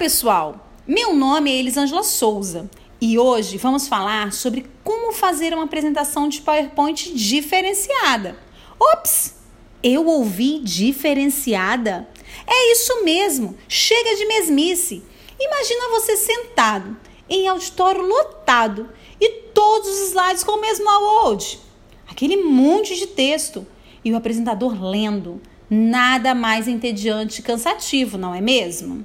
pessoal! Meu nome é Elisângela Souza e hoje vamos falar sobre como fazer uma apresentação de PowerPoint diferenciada. Ops! Eu ouvi diferenciada? É isso mesmo, chega de mesmice. Imagina você sentado em auditório lotado e todos os slides com o mesmo download. Aquele monte de texto e o apresentador lendo. Nada mais entediante e cansativo, não é mesmo?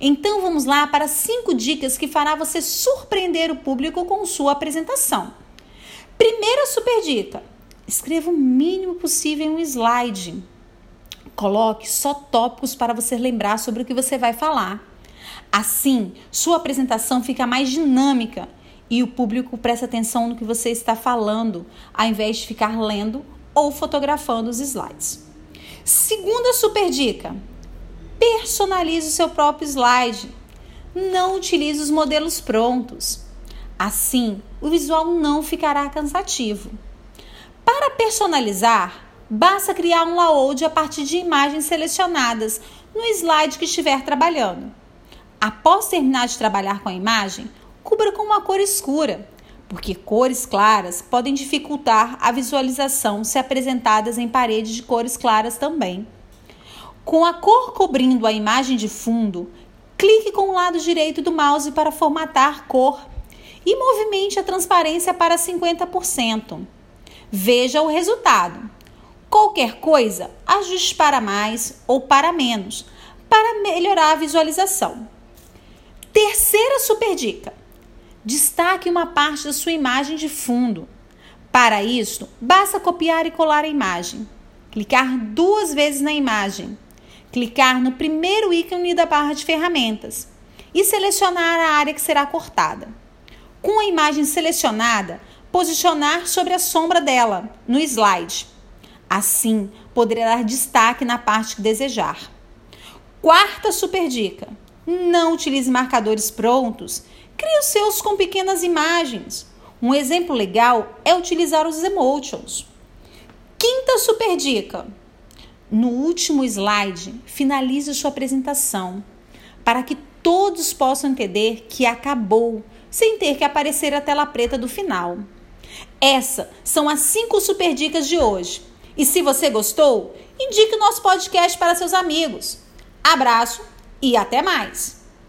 Então vamos lá para cinco dicas que fará você surpreender o público com sua apresentação. Primeira super dica: escreva o mínimo possível em um slide. Coloque só tópicos para você lembrar sobre o que você vai falar. Assim, sua apresentação fica mais dinâmica e o público presta atenção no que você está falando, ao invés de ficar lendo ou fotografando os slides. Segunda super dica: Personalize o seu próprio slide. Não utilize os modelos prontos. Assim, o visual não ficará cansativo. Para personalizar, basta criar um layout a partir de imagens selecionadas no slide que estiver trabalhando. Após terminar de trabalhar com a imagem, cubra com uma cor escura, porque cores claras podem dificultar a visualização se apresentadas em paredes de cores claras também. Com a cor cobrindo a imagem de fundo, clique com o lado direito do mouse para formatar cor e movimente a transparência para 50%. Veja o resultado. Qualquer coisa, ajuste para mais ou para menos, para melhorar a visualização. Terceira super dica: destaque uma parte da sua imagem de fundo. Para isso, basta copiar e colar a imagem. Clicar duas vezes na imagem clicar no primeiro ícone da barra de ferramentas e selecionar a área que será cortada. Com a imagem selecionada, posicionar sobre a sombra dela, no slide. Assim, poderá dar destaque na parte que desejar. Quarta super dica: não utilize marcadores prontos, crie os seus com pequenas imagens. Um exemplo legal é utilizar os emotions. Quinta super dica: no último slide, finalize sua apresentação para que todos possam entender que acabou, sem ter que aparecer a tela preta do final. Essas são as cinco super dicas de hoje. E se você gostou, indique o nosso podcast para seus amigos. Abraço e até mais!